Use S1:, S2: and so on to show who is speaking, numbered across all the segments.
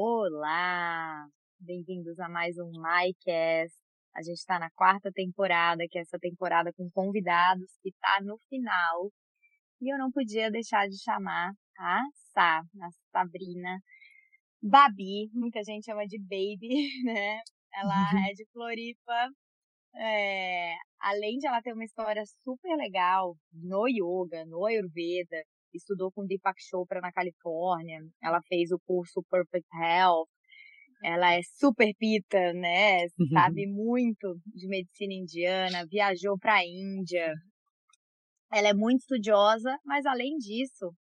S1: Olá! Bem-vindos a mais um MyCast. A gente está na quarta temporada, que é essa temporada com convidados, que está no final. E eu não podia deixar de chamar a Sá, a Sabrina Babi, muita gente chama de Baby, né? Ela uhum. é de Floripa. É, além de ela ter uma história super legal no yoga, no Ayurveda, estudou com Deepak Chopra na Califórnia, ela fez o curso Perfect Health, ela é super pita, né? Uhum. Sabe muito de medicina indiana, viajou para a Índia. Ela é muito estudiosa, mas além disso,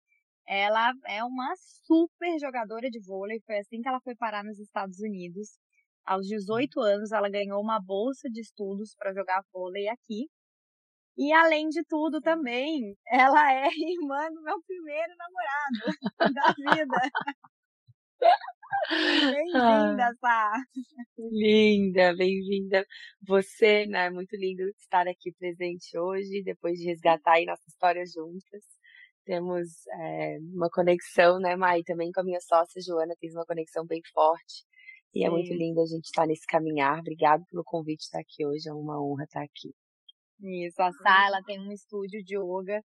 S1: ela é uma super jogadora de vôlei. Foi assim que ela foi parar nos Estados Unidos. Aos 18 anos, ela ganhou uma bolsa de estudos para jogar vôlei aqui. E além de tudo também, ela é irmã do meu primeiro namorado da vida. Bem-vinda, Sá.
S2: Linda, bem-vinda. Você, né? É muito lindo estar aqui presente hoje, depois de resgatar aí nossa história juntas. Temos é, uma conexão, né, Mai? Também com a minha sócia, Joana, tens uma conexão bem forte. E Sim. é muito lindo a gente estar nesse caminhar. Obrigada pelo convite estar aqui hoje. É uma honra estar aqui.
S1: Isso, a Sá, ela tem um estúdio de yoga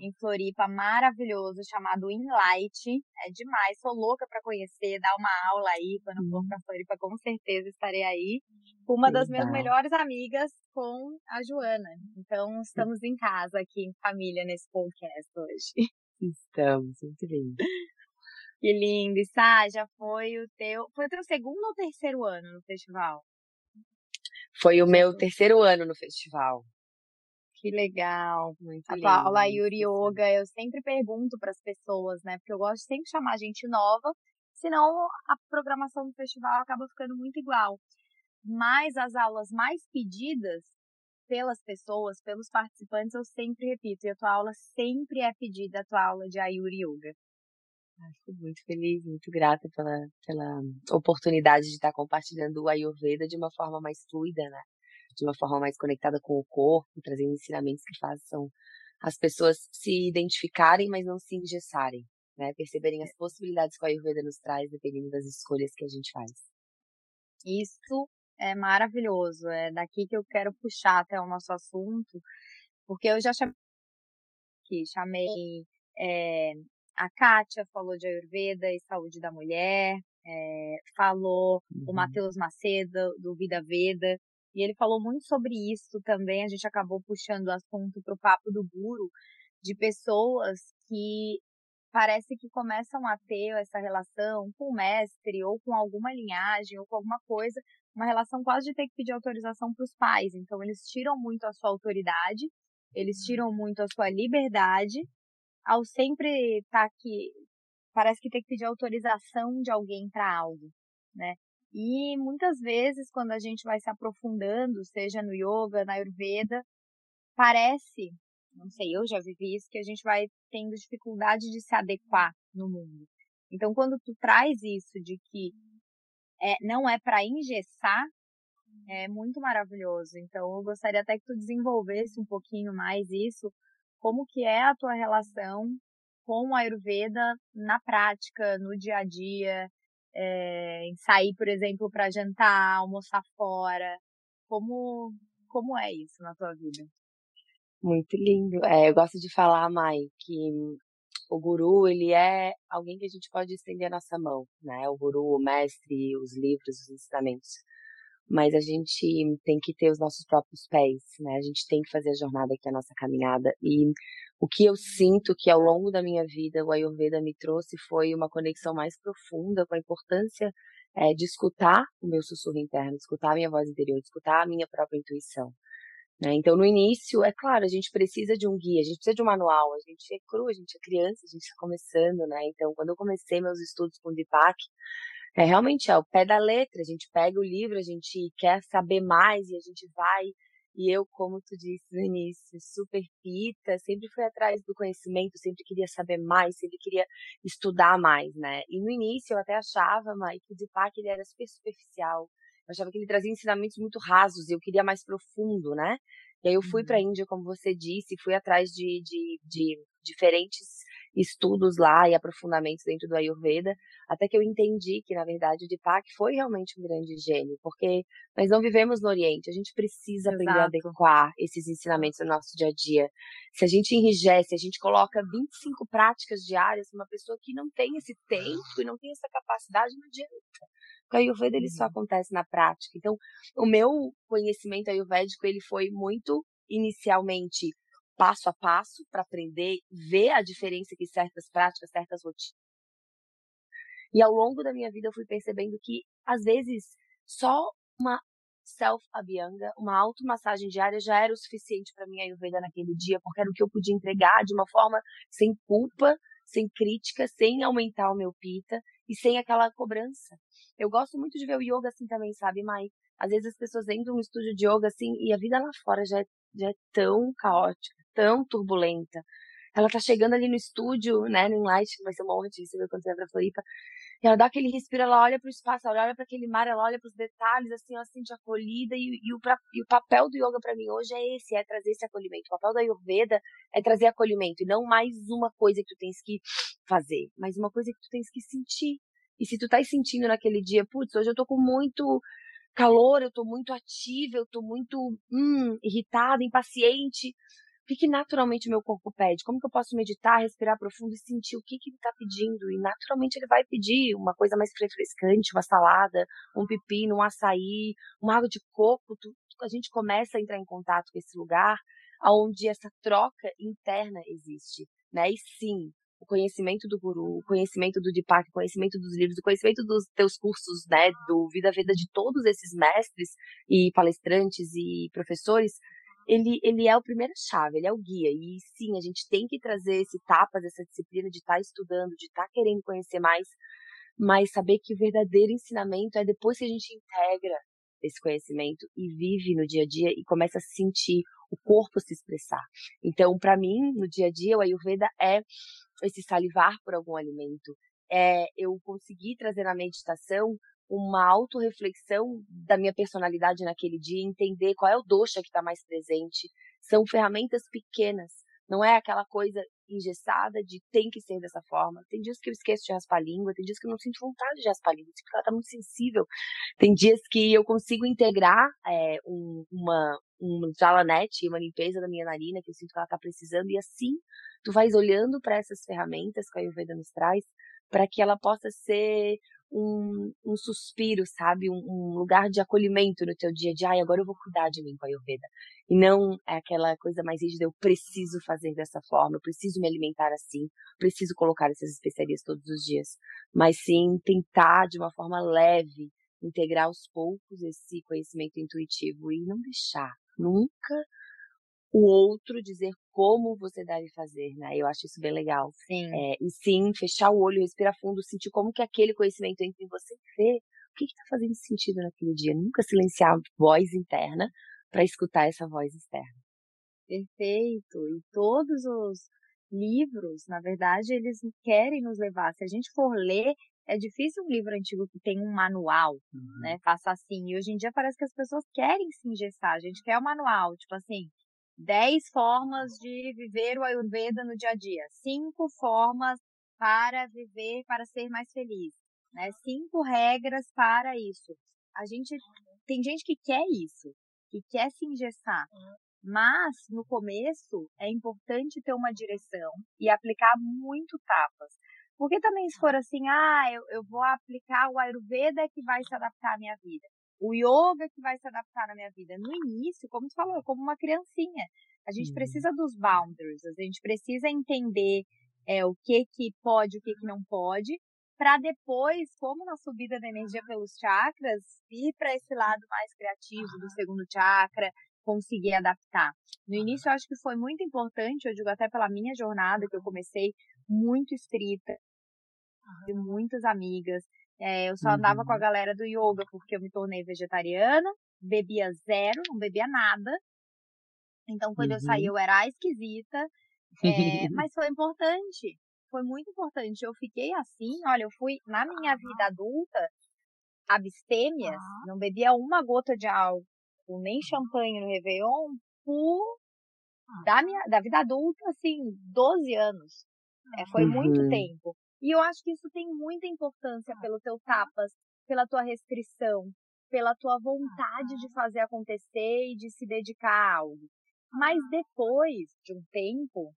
S1: em Floripa maravilhoso chamado Inlight. É demais, sou louca para conhecer, dar uma aula aí. Quando for para Floripa, com certeza estarei aí. Uma das minhas melhores amigas com a Joana. Então, estamos em casa aqui, em família, nesse podcast hoje.
S2: Estamos, muito lindo.
S1: Que lindo. E Sá, já foi o teu. Foi o teu segundo ou terceiro ano no festival?
S2: Foi o meu terceiro ano no festival.
S1: Que legal. Muito a tua aula Yuri Yoga, eu sempre pergunto para as pessoas, né? Porque eu gosto de sempre chamar gente nova, senão a programação do festival acaba ficando muito igual. Mas as aulas mais pedidas pelas pessoas, pelos participantes, eu sempre repito, e a tua aula sempre é pedida, a tua aula de Ayuri Yoga.
S2: Fico muito feliz, muito grata pela, pela oportunidade de estar compartilhando o Ayurveda de uma forma mais fluida, né? De uma forma mais conectada com o corpo, trazendo ensinamentos que façam as pessoas se identificarem, mas não se engessarem, né? Perceberem as possibilidades que a Ayurveda nos traz, dependendo das escolhas que a gente faz.
S1: Isso é maravilhoso. É daqui que eu quero puxar até o nosso assunto, porque eu já chamei, que chamei é, a Kátia, falou de Ayurveda e saúde da mulher, é, falou uhum. o Matheus Macedo, do Vida Veda, e ele falou muito sobre isso também. A gente acabou puxando o assunto para o papo do guru, de pessoas que parece que começam a ter essa relação com o mestre ou com alguma linhagem ou com alguma coisa, uma relação quase de ter que pedir autorização para os pais. Então eles tiram muito a sua autoridade, eles tiram muito a sua liberdade, ao sempre estar tá aqui, parece que tem que pedir autorização de alguém para algo, né? E muitas vezes, quando a gente vai se aprofundando, seja no yoga, na ayurveda, parece, não sei, eu já vivi isso, que a gente vai tendo dificuldade de se adequar no mundo. Então, quando tu traz isso de que é, não é para engessar, é muito maravilhoso. Então, eu gostaria até que tu desenvolvesse um pouquinho mais isso, como que é a tua relação com a Ayurveda na prática, no dia a dia, é, em sair, por exemplo, para jantar, almoçar fora? Como, como é isso na tua vida?
S2: Muito lindo. É, eu gosto de falar, Mai, que o guru, ele é alguém que a gente pode estender a nossa mão, né? O guru, o mestre, os livros, os ensinamentos. Mas a gente tem que ter os nossos próprios pés, né? A gente tem que fazer a jornada aqui, a nossa caminhada. E o que eu sinto que ao longo da minha vida o Ayurveda me trouxe foi uma conexão mais profunda com a importância é, de escutar o meu sussurro interno, escutar a minha voz interior, escutar a minha própria intuição. Né? Então, no início, é claro, a gente precisa de um guia, a gente precisa de um manual, a gente é cru, a gente é criança, a gente está começando, né? Então, quando eu comecei meus estudos com Deepak, é realmente é o pé da letra, a gente pega o livro, a gente quer saber mais e a gente vai e eu, como tu disse no início, super pita, sempre fui atrás do conhecimento, sempre queria saber mais, sempre queria estudar mais, né? E no início eu até achava, Mike, que o Deepak ele era super superficial. Eu achava que ele trazia ensinamentos muito rasos e eu queria mais profundo, né? E aí eu fui para a uhum. Índia, como você disse, fui atrás de, de, de diferentes estudos lá e aprofundamentos dentro do Ayurveda, até que eu entendi que, na verdade, o Deepak foi realmente um grande gênio, porque nós não vivemos no Oriente, a gente precisa aprender Exato. a adequar esses ensinamentos no nosso dia a dia. Se a gente enrijece, a gente coloca 25 práticas diárias para uma pessoa que não tem esse tempo e não tem essa capacidade, não adianta. Porque o Ayurveda ele só uhum. acontece na prática. Então, o meu conhecimento ayurvédico ele foi muito inicialmente passo a passo para aprender, ver a diferença que certas práticas, certas rotinas. E ao longo da minha vida eu fui percebendo que às vezes só uma self-abhyanga, uma automassagem diária já era o suficiente para minha Ayurveda naquele dia, porque era o que eu podia entregar de uma forma sem culpa, sem crítica, sem aumentar o meu pita e sem aquela cobrança. Eu gosto muito de ver o yoga assim também, sabe, Mai? Às vezes as pessoas entram no estúdio de yoga assim e a vida lá fora já é, já é tão caótica, tão turbulenta. Ela tá chegando ali no estúdio, né, no Inlight, vai ser uma honra te receber quando você vai pra Floripa. E ela dá aquele respiro, ela olha pro espaço, ela olha para aquele mar, ela olha para os detalhes, assim, ela se sente acolhida. E, e, o, e o papel do yoga para mim hoje é esse, é trazer esse acolhimento. O papel da Ayurveda é trazer acolhimento, e não mais uma coisa que tu tens que fazer, mas uma coisa que tu tens que sentir. E se tu tá sentindo naquele dia, putz, hoje eu tô com muito calor, eu tô muito ativa, eu tô muito hum, irritada, impaciente. O que, naturalmente meu corpo pede? Como que eu posso meditar, respirar profundo e sentir o que, que ele está pedindo? E naturalmente ele vai pedir uma coisa mais refrescante, uma salada, um pepino, um açaí, uma água de coco. Tu, a gente começa a entrar em contato com esse lugar onde essa troca interna existe. Né? E sim, o conhecimento do guru, o conhecimento do Deepak, o conhecimento dos livros, o conhecimento dos teus cursos, né, do Vida Veda de todos esses mestres e palestrantes e professores, ele, ele é a primeira chave, ele é o guia. E sim, a gente tem que trazer esse tapas, essa disciplina de estar tá estudando, de estar tá querendo conhecer mais, mas saber que o verdadeiro ensinamento é depois que a gente integra esse conhecimento e vive no dia a dia e começa a sentir o corpo se expressar. Então, para mim, no dia a dia, o Ayurveda é esse salivar por algum alimento, é eu conseguir trazer na meditação uma autorreflexão da minha personalidade naquele dia, entender qual é o dosha que está mais presente. São ferramentas pequenas, não é aquela coisa engessada de tem que ser dessa forma. Tem dias que eu esqueço de raspar a língua, tem dias que eu não sinto vontade de raspar a língua, porque ela está muito sensível. Tem dias que eu consigo integrar é, um, uma, um jalanete, uma limpeza da minha narina, que eu sinto que ela está precisando, e assim tu vais olhando para essas ferramentas que a Ayurveda nos traz, para que ela possa ser um, um suspiro, sabe? Um, um, lugar de acolhimento no teu dia dia. Ai, agora eu vou cuidar de mim com a Ayurveda. E não é aquela coisa mais rígida, eu preciso fazer dessa forma, eu preciso me alimentar assim, preciso colocar essas especiarias todos os dias. Mas sim tentar de uma forma leve, integrar aos poucos esse conhecimento intuitivo e não deixar nunca o outro dizer como você deve fazer, né? Eu acho isso bem legal.
S1: Sim.
S2: É, e sim, fechar o olho, respirar fundo, sentir como que aquele conhecimento entra em você e ver o que está fazendo sentido naquele dia. Nunca silenciar a voz interna para escutar essa voz externa.
S1: Perfeito. E todos os livros, na verdade, eles querem nos levar. Se a gente for ler, é difícil um livro antigo que tem um manual, uhum. né? Faça assim. E hoje em dia parece que as pessoas querem se engessar. A gente quer o um manual, tipo assim, 10 formas de viver o Ayurveda no dia a dia, cinco formas para viver, para ser mais feliz, né? Cinco regras para isso. A gente tem gente que quer isso, que quer se engessar, mas no começo é importante ter uma direção e aplicar muito tapas. Porque também se for assim, ah, eu, eu vou aplicar o Ayurveda que vai se adaptar à minha vida o yoga que vai se adaptar na minha vida. No início, como tu falou, como uma criancinha. A gente uhum. precisa dos boundaries, a gente precisa entender é, o que que pode, o que que não pode, para depois, como na subida da energia pelos chakras, ir para esse lado mais criativo do segundo chakra, conseguir adaptar. No início, eu acho que foi muito importante, eu digo até pela minha jornada, que eu comecei muito estrita, de muitas amigas, é, eu só andava uhum. com a uhum. galera do yoga porque eu me tornei vegetariana, bebia zero, não bebia nada. Então, quando uhum. eu saí, uhum. eu era esquisita. É, mas foi importante. Foi muito importante. Eu fiquei assim, olha, eu fui na minha vida adulta, abstêmias, não bebia uma gota de álcool, nem champanhe no Réveillon, por da minha da vida adulta, assim, 12 anos. É, foi uhum. muito tempo. E eu acho que isso tem muita importância pelo teu tapas, pela tua restrição, pela tua vontade de fazer acontecer e de se dedicar a algo. Mas depois de um tempo,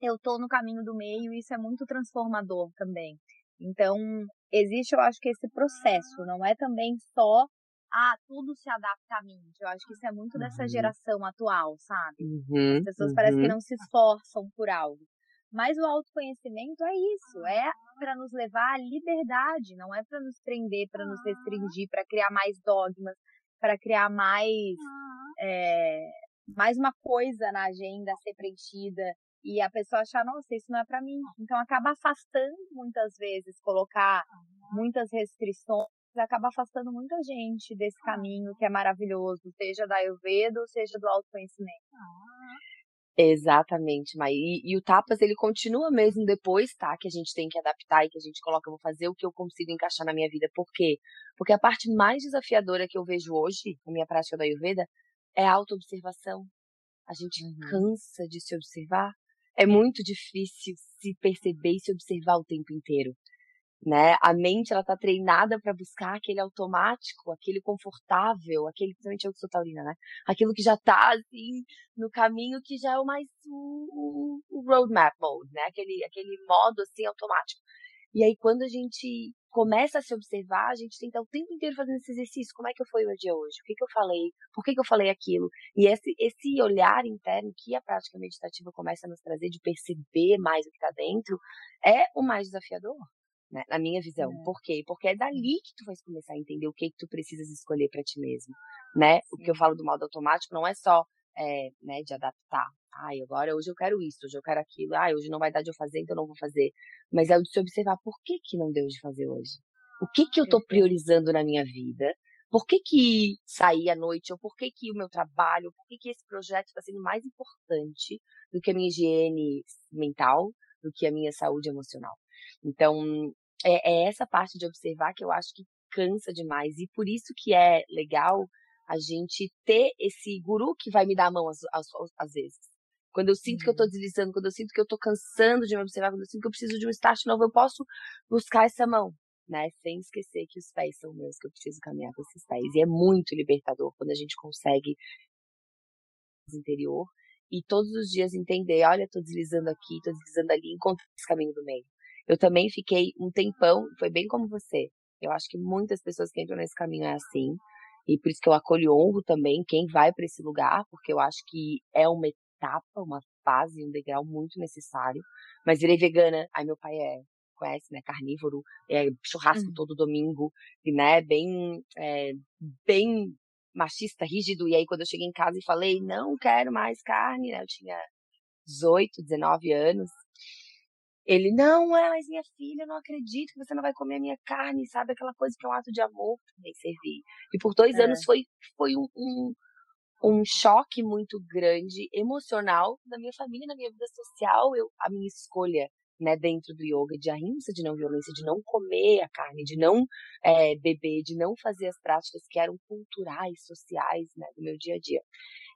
S1: eu tô no caminho do meio e isso é muito transformador também. Então, existe, eu acho que esse processo, não é também só ah, tudo se adapta a mim. Eu acho que isso é muito dessa uhum. geração atual, sabe?
S2: Uhum,
S1: As pessoas uhum. parecem que não se esforçam por algo. Mas o autoconhecimento é isso, é para nos levar à liberdade, não é para nos prender, para nos restringir, para criar mais dogmas, para criar mais é, mais uma coisa na agenda a ser preenchida e a pessoa achar, nossa, isso não é para mim. Então acaba afastando muitas vezes, colocar muitas restrições, acaba afastando muita gente desse caminho que é maravilhoso, seja da Ayurveda ou seja do autoconhecimento.
S2: Exatamente, Mai. E, e, o Tapas, ele continua mesmo depois, tá? Que a gente tem que adaptar e que a gente coloca, eu vou fazer o que eu consigo encaixar na minha vida. Por quê? Porque a parte mais desafiadora que eu vejo hoje, na minha prática da Ayurveda, é a autoobservação. A gente uhum. cansa de se observar. É muito difícil se perceber e se observar o tempo inteiro né? A mente ela tá treinada para buscar aquele automático, aquele confortável, aquele principalmente eu que sou taurina, né? Aquilo que já tá assim no caminho que já é o mais o, o roadmap mode, né? Aquele aquele modo assim automático. E aí quando a gente começa a se observar, a gente tem que estar o tempo inteiro fazendo esse exercício. Como é que o meu dia hoje? O que, que eu falei? Por que, que eu falei aquilo? E esse, esse olhar interno que a prática meditativa começa a nos trazer de perceber mais o que está dentro é o mais desafiador né? Na minha visão. É. Por quê? Porque é dali que tu vais começar a entender o que, que tu precisas escolher para ti mesmo, né? Sim. O que eu falo do modo automático não é só é, né, de adaptar. Ai, agora hoje eu quero isso, hoje eu quero aquilo. Ai, hoje não vai dar de eu fazer, então eu não vou fazer. Mas é o de se observar por que que não deu de fazer hoje. O que que eu tô priorizando na minha vida? Por que que sair à noite? Ou por que que o meu trabalho? Por que que esse projeto está sendo mais importante do que a minha higiene mental, do que a minha saúde emocional? Então, é, é essa parte de observar que eu acho que cansa demais. E por isso que é legal a gente ter esse guru que vai me dar a mão às, às, às vezes. Quando eu sinto uhum. que eu estou deslizando, quando eu sinto que eu estou cansando de me observar, quando eu sinto que eu preciso de um start novo, eu posso buscar essa mão, né? Sem esquecer que os pés são meus, que eu preciso caminhar com esses pés. E é muito libertador quando a gente consegue interior e todos os dias entender, olha, estou deslizando aqui, estou deslizando ali, encontrar esse caminho do meio. Eu também fiquei um tempão, foi bem como você. Eu acho que muitas pessoas que entram nesse caminho é assim. E por isso que eu acolho honro também quem vai para esse lugar, porque eu acho que é uma etapa, uma fase, um degrau muito necessário. Mas virei vegana, aí meu pai é, conhece, né, carnívoro, é churrasco uhum. todo domingo, e né, bem, é, bem machista, rígido. E aí quando eu cheguei em casa e falei, não quero mais carne, né, eu tinha 18, 19 anos, ele, não, é, mas minha filha, não acredito que você não vai comer a minha carne, sabe? Aquela coisa que é um ato de amor também servir. E por dois é. anos foi, foi um, um, um, choque muito grande, emocional, na minha família, na minha vida social, eu, a minha escolha, né, dentro do yoga, de ahimsa, de não violência, de não comer a carne, de não é, beber, de não fazer as práticas que eram culturais, sociais, né, do meu dia a dia.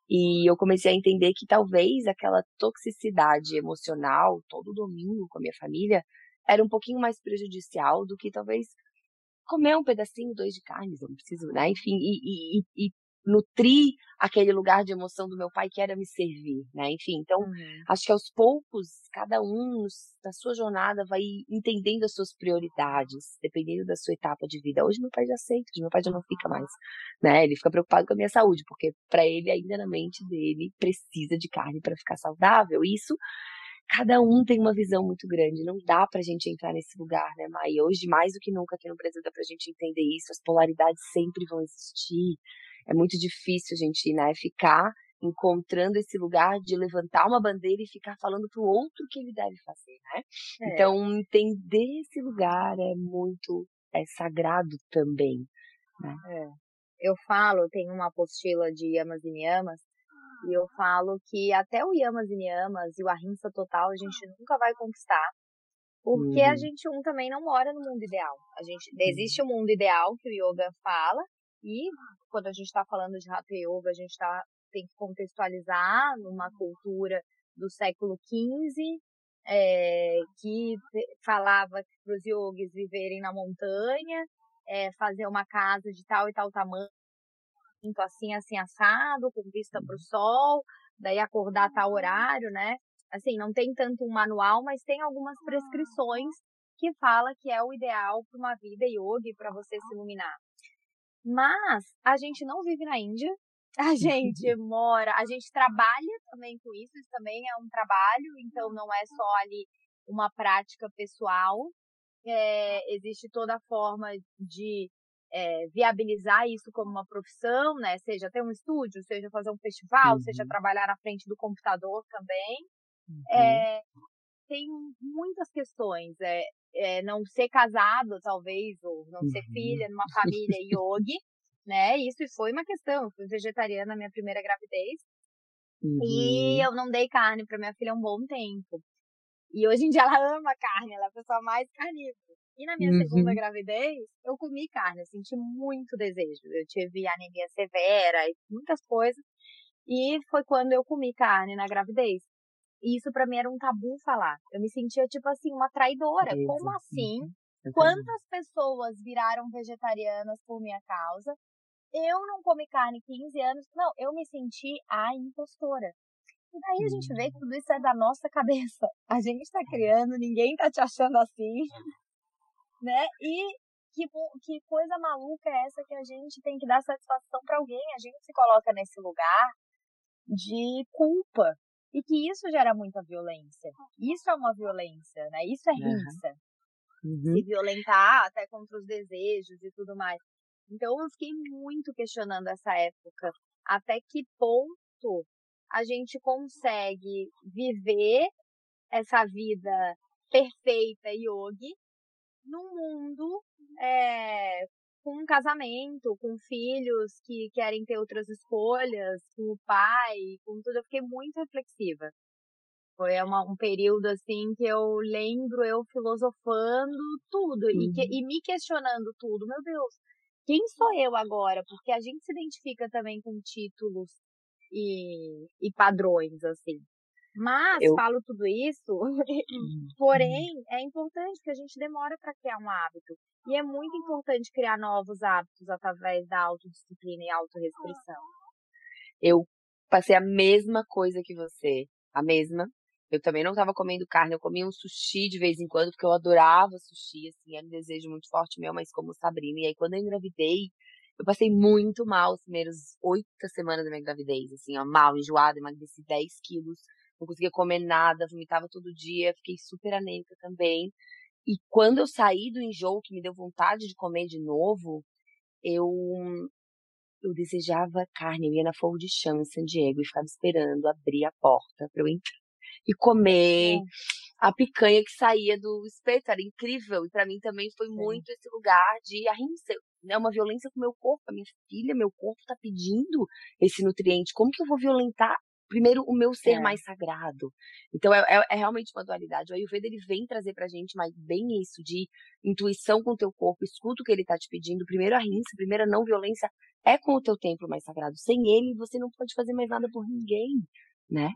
S2: E eu comecei a entender que talvez aquela toxicidade emocional, todo domingo com a minha família, era um pouquinho mais prejudicial do que talvez comer um pedacinho, dois de carne, não preciso, né? Enfim, e, e, e nutrir aquele lugar de emoção do meu pai que era me servir, né? Enfim, então uhum. acho que aos poucos cada um na sua jornada vai entendendo as suas prioridades, dependendo da sua etapa de vida. Hoje meu pai já aceita, hoje meu pai já não fica mais, né? Ele fica preocupado com a minha saúde, porque para ele ainda na mente dele precisa de carne para ficar saudável. Isso cada um tem uma visão muito grande, não dá pra gente entrar nesse lugar, né, Mai? Hoje, mais do que nunca aqui no Brasil, dá pra gente entender isso, as polaridades sempre vão existir, é muito difícil a gente, né, ficar encontrando esse lugar de levantar uma bandeira e ficar falando para o outro o que ele deve fazer, né? É. Então, entender esse lugar é muito é sagrado também, né?
S1: É. Eu falo, tem uma apostila de Yamas e Niyamas, e eu falo que até o Yamas e Niyamas e o Ahimsa total a gente nunca vai conquistar, porque a uhum. gente um também não mora no mundo ideal. A gente existe o um mundo ideal que o yoga fala, e quando a gente está falando de Hatha Yoga, a gente tá, tem que contextualizar numa cultura do século XV, é, que falava para os yogis viverem na montanha, é, fazer uma casa de tal e tal tamanho, assim, assim, assado, com vista para o sol, daí acordar a tal horário, né? Assim, não tem tanto um manual, mas tem algumas prescrições que fala que é o ideal para uma vida yogi, para você se iluminar. Mas a gente não vive na Índia, a gente mora, a gente trabalha também com isso, isso também é um trabalho, então não é só ali uma prática pessoal, é, existe toda a forma de é, viabilizar isso como uma profissão, né? Seja ter um estúdio, seja fazer um festival, uhum. seja trabalhar na frente do computador também. Uhum. É, tem muitas questões. É, é, não ser casado, talvez, ou não uhum. ser filha numa família yogi, né? Isso foi uma questão. Eu fui vegetariana na minha primeira gravidez. Uhum. E eu não dei carne para minha filha há um bom tempo. E hoje em dia ela ama carne, ela é a pessoa mais carnívora. E na minha uhum. segunda gravidez, eu comi carne, eu senti muito desejo. Eu tive anemia severa e muitas coisas. E foi quando eu comi carne na gravidez. E isso para mim era um tabu falar. Eu me sentia tipo assim, uma traidora. Como assim? Uhum. Quantas pessoas viraram vegetarianas por minha causa? Eu não comi carne 15 anos. Não, eu me senti a impostora. E daí a gente vê que tudo isso é da nossa cabeça. A gente está criando, ninguém tá te achando assim. Né? E que, que coisa maluca é essa que a gente tem que dar satisfação para alguém? A gente se coloca nesse lugar de culpa. E que isso gera muita violência. Isso é uma violência, né? Isso é rinça. Uhum. Se violentar até contra os desejos e tudo mais. Então eu fiquei muito questionando essa época. Até que ponto a gente consegue viver essa vida perfeita yogi num mundo é, com um casamento, com filhos que querem ter outras escolhas, com o pai, com tudo. Eu fiquei muito reflexiva. Foi uma, um período assim que eu lembro eu filosofando tudo uhum. e, que, uhum. e me questionando tudo. Meu Deus, quem sou eu agora? Porque a gente se identifica também com títulos e, e padrões, assim. Mas eu... falo tudo isso, uhum. porém, é importante que a gente demora para criar um hábito. E é muito importante criar novos hábitos através da autodisciplina e autorrestrição.
S2: Eu passei a mesma coisa que você, a mesma. Eu também não estava comendo carne, eu comia um sushi de vez em quando, porque eu adorava sushi, assim, era um desejo muito forte meu, mas como Sabrina. E aí, quando eu engravidei, eu passei muito mal os primeiros oito semanas da minha gravidez, assim, ó, mal, enjoada, emagreci 10 quilos, não conseguia comer nada, vomitava todo dia, fiquei super anêmica também. E quando eu saí do enjoo, que me deu vontade de comer de novo, eu eu desejava carne, eu ia na Fogo de Chão em San Diego e ficava esperando abrir a porta para eu entrar e comer. É. A picanha que saía do espeto era incrível. E para mim também foi muito esse lugar de arrinça, né? Uma violência com o meu corpo. A minha filha, meu corpo tá pedindo esse nutriente. Como que eu vou violentar primeiro o meu ser é. mais sagrado. Então é, é, é, realmente uma dualidade. O Ayurveda ele vem trazer pra gente mais bem isso de intuição com o teu corpo, escuta o que ele tá te pedindo. Primeiro a rinça, primeiro a não violência é com o teu templo mais sagrado. Sem ele você não pode fazer mais nada por ninguém, né?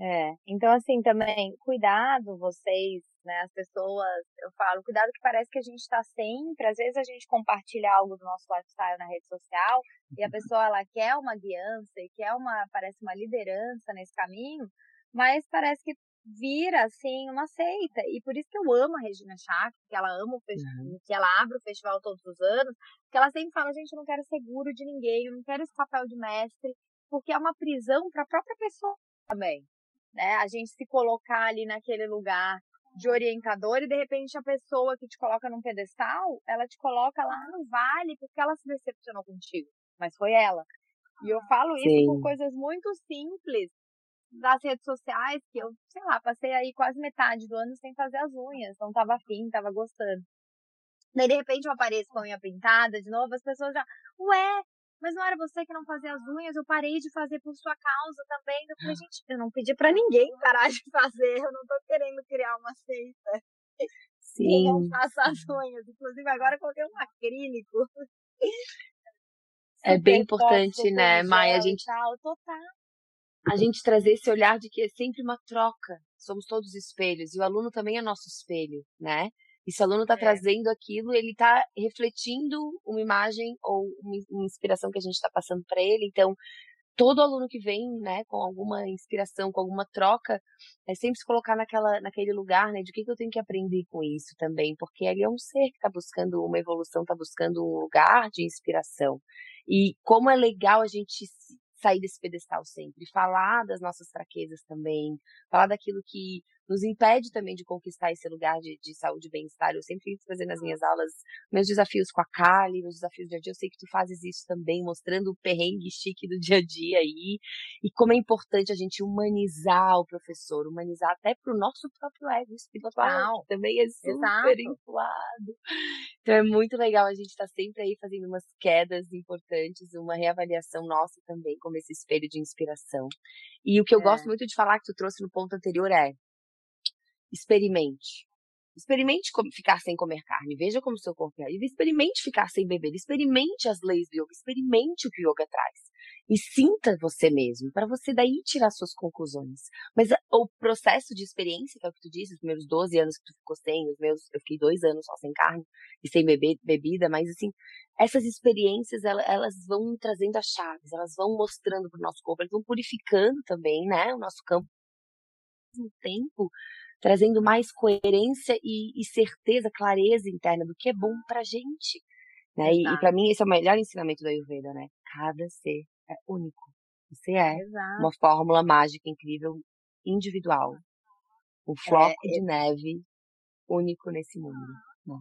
S1: É, então assim também, cuidado vocês, né, as pessoas, eu falo, cuidado que parece que a gente está sempre, às vezes a gente compartilha algo do nosso lifestyle na rede social e a pessoa ela quer uma guiança e quer uma, parece uma liderança nesse caminho, mas parece que vira assim uma seita. E por isso que eu amo a Regina Chakra, que ela ama o uhum. que ela abre o festival todos os anos, que ela sempre fala, gente, eu não quero seguro de ninguém, eu não quero esse papel de mestre, porque é uma prisão para a própria pessoa também né? A gente se colocar ali naquele lugar de orientador e de repente a pessoa que te coloca num pedestal, ela te coloca lá no vale porque ela se decepcionou contigo, mas foi ela. E eu falo isso Sim. por coisas muito simples das redes sociais, que eu, sei lá, passei aí quase metade do ano sem fazer as unhas, não tava afim, tava gostando. Daí, de repente, eu apareço com a unha pintada de novo, as pessoas já, ué, mas não era você que não fazia as unhas, eu parei de fazer por sua causa também. Eu falei, gente, eu não pedi para ninguém parar de fazer, eu não tô querendo criar uma seita. Sim. Não faço as unhas. Inclusive, agora eu coloquei um acrílico.
S2: É bem importante, né, Maia? A gente,
S1: tal, total.
S2: a gente trazer esse olhar de que é sempre uma troca somos todos espelhos, e o aluno também é nosso espelho, né? E se o aluno está
S1: É.
S2: trazendo aquilo, ele está refletindo uma imagem ou uma inspiração que a gente está passando para ele. Então, todo aluno que vem, né, com alguma inspiração, com alguma troca, é sempre se colocar naquela, naquele lugar, né, de o que, que eu tenho que aprender com isso também, porque ele é um ser que está buscando uma evolução, está buscando um lugar de inspiração. E como é legal a gente sair desse pedestal sempre, falar das nossas fraquezas também, falar daquilo que nos impede também de conquistar esse lugar de, de saúde e bem-estar. Eu sempre fico trazendo nas minhas aulas meus desafios com a Kali, meus desafios do dia a dia. Eu sei que tu fazes isso também, mostrando o perrengue chique do dia a dia aí. E como é importante a gente humanizar o professor, humanizar até pro nosso próprio ego espiritual, que também é super
S1: Exato.
S2: inflado. Então é muito legal a gente estar sempre aí fazendo umas quedas importantes, uma reavaliação nossa também, como esse espelho de inspiração. E o que eu
S1: É.
S2: gosto muito de falar que tu trouxe no ponto anterior é experimente. Experimente ficar sem comer carne, veja como seu corpo é. E Experimente ficar sem beber, experimente as leis do yoga, experimente o que o yoga traz. E sinta você mesmo, para você daí tirar suas conclusões. Mas o processo de experiência, que é o que tu disse, os primeiros 12 anos que tu ficou sem, os meus, eu fiquei dois anos só sem carne e sem beber, bebida, mas assim, essas experiências, ela- elas vão trazendo as chaves, elas vão mostrando pro nosso corpo, elas vão purificando também, né, o nosso campo. Mesmo tempo, trazendo mais coerência e, e certeza, clareza interna do que é bom pra gente. Né? E, e para mim esse é o melhor ensinamento da Ayurveda, né? Cada ser é único. Você é
S1: Exato.
S2: uma fórmula mágica incrível, individual. Um floco de neve único nesse mundo. né?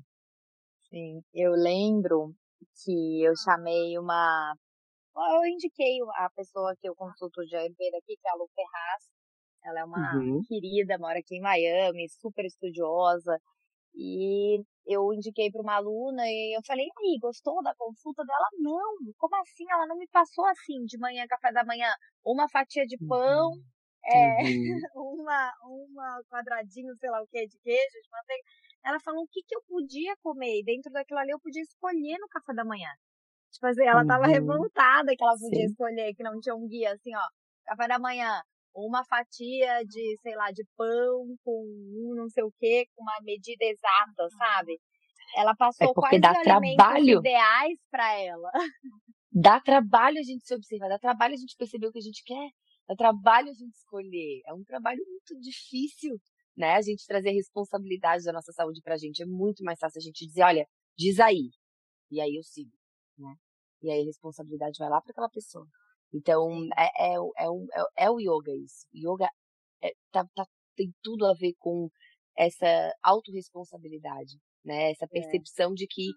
S1: Sim, eu lembro que eu chamei uma. Eu indiquei a pessoa que eu consulto de Ayurveda aqui, que é a Lu Ferraz. Ela é uma
S2: Uhum.
S1: querida, mora aqui em Miami, super estudiosa. E eu indiquei para uma aluna e eu falei, aí, gostou da consulta dela? Não, como assim? Ela não me passou assim de manhã, café da manhã, uma fatia de pão,
S2: Uhum.
S1: é,
S2: Uhum.
S1: uma, uma quadradinho, sei lá o que, de queijo, de manteiga. Ela falou o que, que eu podia comer. E dentro daquilo ali eu podia escolher no café da manhã. Tipo assim, ela tava
S2: Uhum.
S1: revoltada que ela podia
S2: Sim.
S1: escolher, que não tinha um guia, assim, ó. Café da manhã, uma fatia de, sei lá, de pão com um não sei o que, com uma medida exata, sabe? Ela passou
S2: É
S1: quais
S2: dá
S1: os alimentos
S2: trabalho.
S1: ideais pra ela.
S2: Dá trabalho a gente se observar, dá trabalho a gente perceber o que a gente quer, dá trabalho a gente escolher. É um trabalho muito difícil, né? A gente trazer a responsabilidade da nossa saúde pra gente. É muito mais fácil a gente dizer, olha, diz aí. E aí eu sigo, né? E aí a responsabilidade vai lá para aquela pessoa. Então, é, é, o- é, é, é o yoga isso. O yoga é, tá, tá- tem tudo a ver com essa autorresponsabilidade, né? Essa percepção de que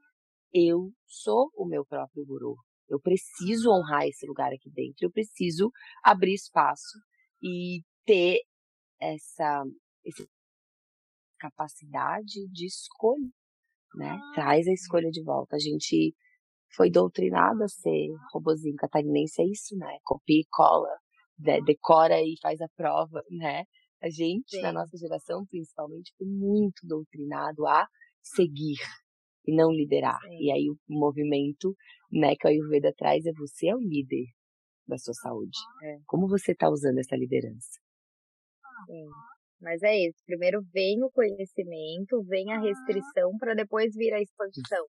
S2: eu sou o meu próprio guru. Eu preciso honrar esse lugar aqui dentro. Eu preciso abrir espaço e ter essa, essa capacidade de escolha, né? Traz a escolha de volta. A gente foi doutrinado a ser robozinho catarinense, é isso, né? Copia e cola, de- decora e faz a prova, né? A gente, na
S1: Sim.
S2: nossa geração, principalmente, foi muito doutrinado a seguir e não liderar.
S1: Sim.
S2: E aí o movimento, né, que a Ayurveda traz é você é o líder da sua saúde.
S1: É.
S2: Como você está usando essa liderança?
S1: Sim. Mas é isso. Primeiro vem o conhecimento, vem a restrição para depois vir a expansão.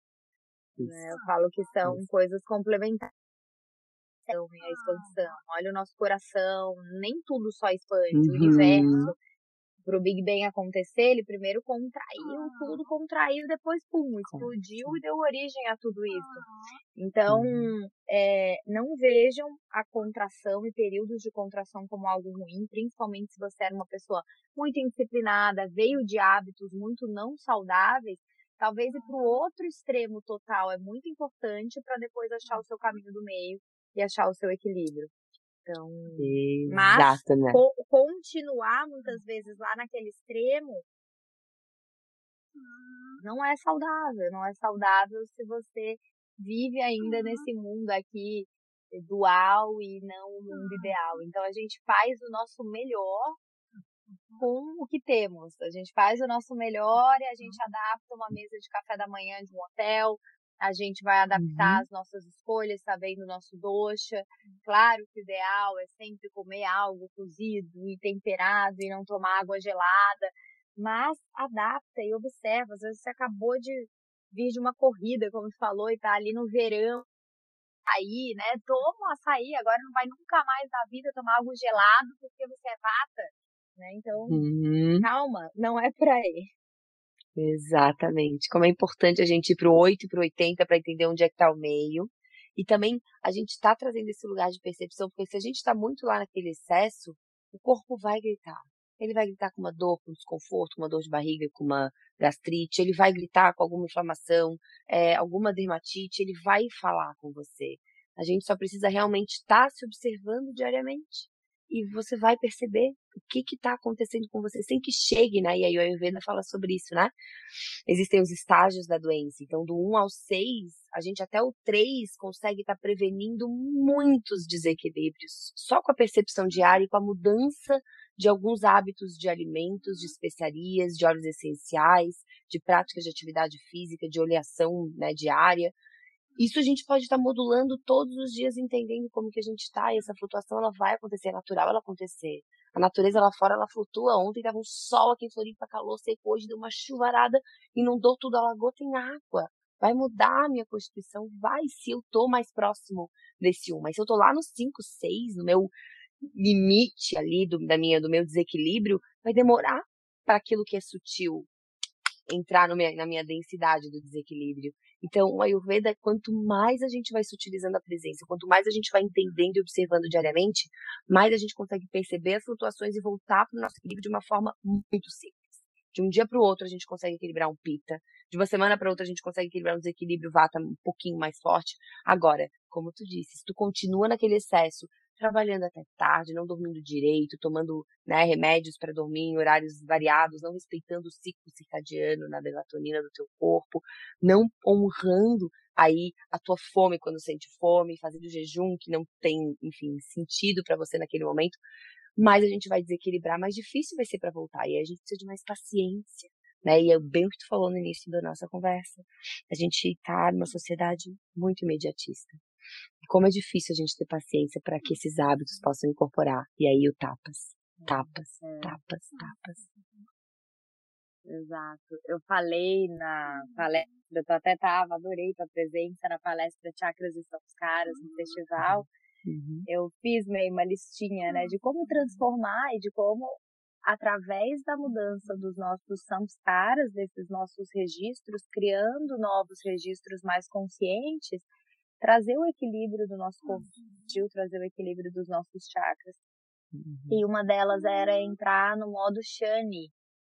S1: Né? Eu falo que são
S2: Isso.
S1: coisas complementares. E a expansão. Olha o nosso coração, nem tudo só expande. O
S2: Uhum.
S1: universo, para o Big Bang acontecer, ele primeiro contraiu tudo, contraiu, depois, pum, explodiu e deu origem a tudo isso. Então,
S2: Uhum.
S1: é, não vejam a contração e períodos de contração como algo ruim, principalmente se você era uma pessoa muito indisciplinada, veio de hábitos muito não saudáveis, talvez ir para o outro extremo total é muito importante para depois achar o seu caminho do meio e achar o seu equilíbrio. Então, Mas-
S2: Exato, né?
S1: co- continuar muitas vezes lá naquele extremo não é saudável, não é saudável se você vive ainda nesse mundo aqui dual e não o mundo ideal. Então a gente faz o nosso melhor com o que temos. A gente faz o nosso melhor e a gente adapta uma mesa de café da manhã de um hotel, a gente vai adaptar uhum. as nossas escolhas, sabendo o nosso doxa. Claro que o ideal é sempre comer algo cozido e temperado e não tomar água gelada, mas adapta e observa. Às vezes você acabou de vir de uma corrida, como você falou, e tá ali no verão, aí, né? Toma um açaí, agora não vai nunca mais na vida tomar algo gelado porque você é vata, né? Então, uhum. calma, não é por aí.
S2: Exatamente. Como é importante a gente ir pro 8 e pro 80 para entender onde é que tá o meio. E também a gente está trazendo esse lugar de percepção, porque se a gente está muito lá naquele excesso, o corpo vai gritar. Ele vai gritar com uma dor, com desconforto, com uma dor de barriga, com uma gastrite, ele vai gritar com alguma inflamação, é, alguma dermatite, ele vai falar com você. A gente só precisa realmente estar tá se observando diariamente e você vai perceber o que está acontecendo com você sem que chegue, né? E aí o Ayurveda fala sobre isso, né? Existem os estágios da doença. Então, do 1 ao 6, a gente até o 3 consegue estar tá prevenindo muitos desequilíbrios. Só com a percepção diária e com a mudança de alguns hábitos de alimentos, de especiarias, de óleos essenciais, de práticas de atividade física, de oleação né, diária. Isso a gente pode estar modulando todos os dias, entendendo como que a gente está, e essa flutuação ela vai acontecer, é natural ela acontecer. A natureza lá fora, ela flutua. Ontem tava um sol aqui em Floripa, calor seco, hoje deu uma chuvarada, inundou tudo, alagou, tem água. Vai mudar a minha constituição? Vai, se eu tô mais próximo desse 1. Mas se eu tô lá no 5, 6, no meu limite ali do, da minha, do meu desequilíbrio, vai demorar para aquilo que é sutil entrar minha, na minha densidade do desequilíbrio. Então, o Ayurveda, quanto mais a gente vai sutilizando a presença, quanto mais a gente vai entendendo e observando diariamente, mais a gente consegue perceber as flutuações e voltar para o nosso equilíbrio de uma forma muito simples. De um dia para o outro a gente consegue equilibrar um pita, de uma semana para outra a gente consegue equilibrar um desequilíbrio vata um pouquinho mais forte. Agora, como tu disse, se tu continua naquele excesso, trabalhando até tarde, não dormindo direito, tomando né, remédios para dormir em horários variados, não respeitando o ciclo circadiano na melatonina do teu corpo, não honrando aí a tua fome quando sente fome, fazendo jejum que não tem, enfim, sentido para você naquele momento, mais a gente vai desequilibrar, mais difícil vai ser para voltar. E a gente precisa de mais paciência, né? E é bem o que tu falou no início da nossa conversa. A gente está numa sociedade muito imediatista. Como é difícil a gente ter paciência para que esses hábitos possam incorporar. E aí o tapas, tapas, é. tapas, tapas.
S1: Exato. Eu falei na palestra, eu até tava, adorei tua presença na palestra Chakras e Caras no festival. Uhum. Eu fiz meio uma listinha, né, de como transformar e de como através da mudança dos nossos samskaras, desses nossos registros, criando novos registros mais conscientes, trazer o equilíbrio do nosso corpo sutil, trazer o equilíbrio dos nossos chakras. Uhum. E uma delas era entrar no modo Shani.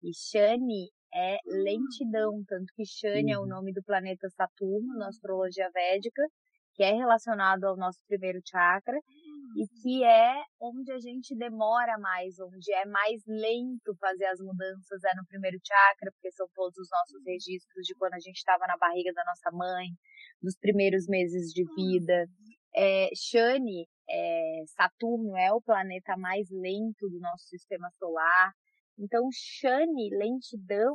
S1: E Shani é lentidão, tanto que Shani uhum. é o uhum. nome do planeta Saturno na astrologia védica, que é relacionado ao nosso primeiro chakra e que é onde a gente demora mais, onde é mais lento fazer as mudanças é no primeiro chakra, porque são todos os nossos registros de quando a gente estava na barriga da nossa mãe, dos primeiros meses de vida. É, Shani, é, Saturno é o planeta mais lento do nosso sistema solar. Então, Shani, lentidão,